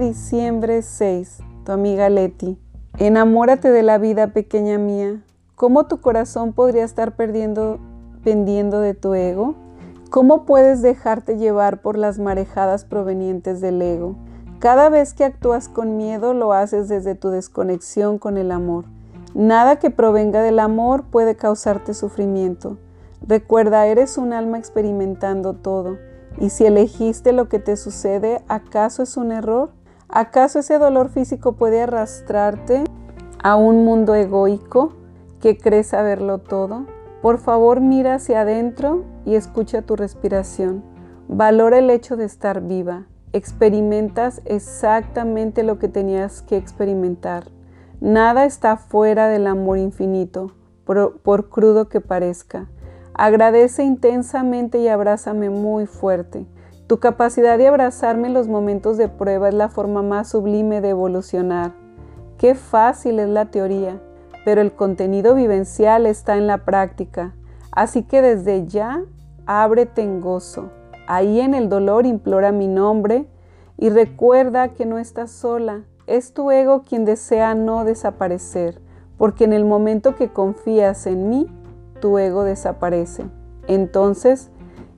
Diciembre 6, tu amiga Leti. Enamórate de la vida, pequeña mía. ¿Cómo tu corazón podría estar perdiendo, pendiendo de tu ego? ¿Cómo puedes dejarte llevar por las marejadas provenientes del ego? Cada vez que actúas con miedo lo haces desde tu desconexión con el amor. Nada que provenga del amor puede causarte sufrimiento. Recuerda, eres un alma experimentando todo. Y si elegiste lo que te sucede, ¿acaso es un error? ¿Acaso ese dolor físico puede arrastrarte a un mundo egoico que cree saberlo todo? Por favor, mira hacia adentro y escucha tu respiración. Valora el hecho de estar viva. Experimentas exactamente lo que tenías que experimentar. Nada está fuera del amor infinito, por, por, crudo que parezca. Agradece intensamente y abrázame muy fuerte. Tu capacidad de abrazarme en los momentos de prueba es la forma más sublime de evolucionar. Qué fácil es la teoría, pero el contenido vivencial está en la práctica. Así que desde ya, ábrete en gozo. Ahí en el dolor implora mi nombre y recuerda que no estás sola es tu ego quien desea no desaparecer, porque en el momento que confías en mí, tu ego desaparece. Entonces,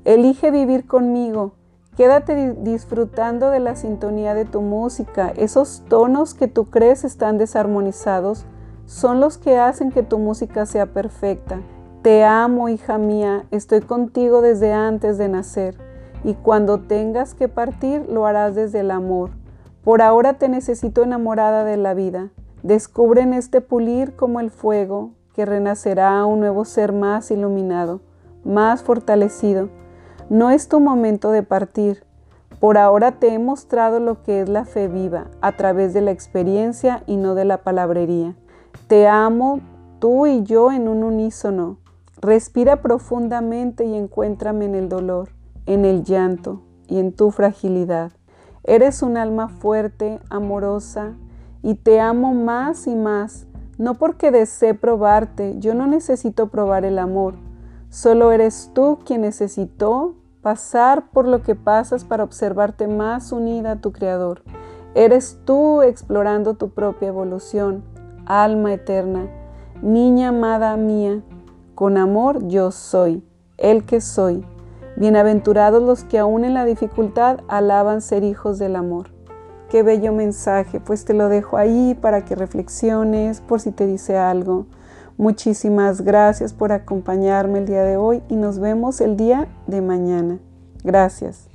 elige vivir conmigo. Quédate disfrutando de la sintonía de tu música. Esos tonos que tú crees están desarmonizados son los que hacen que tu música sea perfecta. Te amo, hija mía, estoy contigo desde antes de nacer, y cuando tengas que partir lo harás desde el amor por ahora te necesito enamorada de la vida. Descubre en este pulir como el fuego que renacerá un nuevo ser más iluminado, más fortalecido. No es tu momento de partir. Por ahora te he mostrado lo que es la fe viva a través de la experiencia y no de la palabrería. Te amo tú y yo en un unísono. Respira profundamente y encuéntrame en el dolor, en el llanto y en tu fragilidad. Eres un alma fuerte, amorosa, y te amo más y más, no porque desee probarte, yo no necesito probar el amor, solo eres tú quien necesitó pasar por lo que pasas para observarte más unida a tu Creador. Eres tú explorando tu propia evolución, alma eterna, niña amada mía, con amor yo soy, el que soy. Bienaventurados los que aún en la dificultad alaban ser hijos del amor. Qué bello mensaje, pues te lo dejo ahí para que reflexiones por si te dice algo. Muchísimas gracias por acompañarme el día de hoy y nos vemos el día de mañana. Gracias.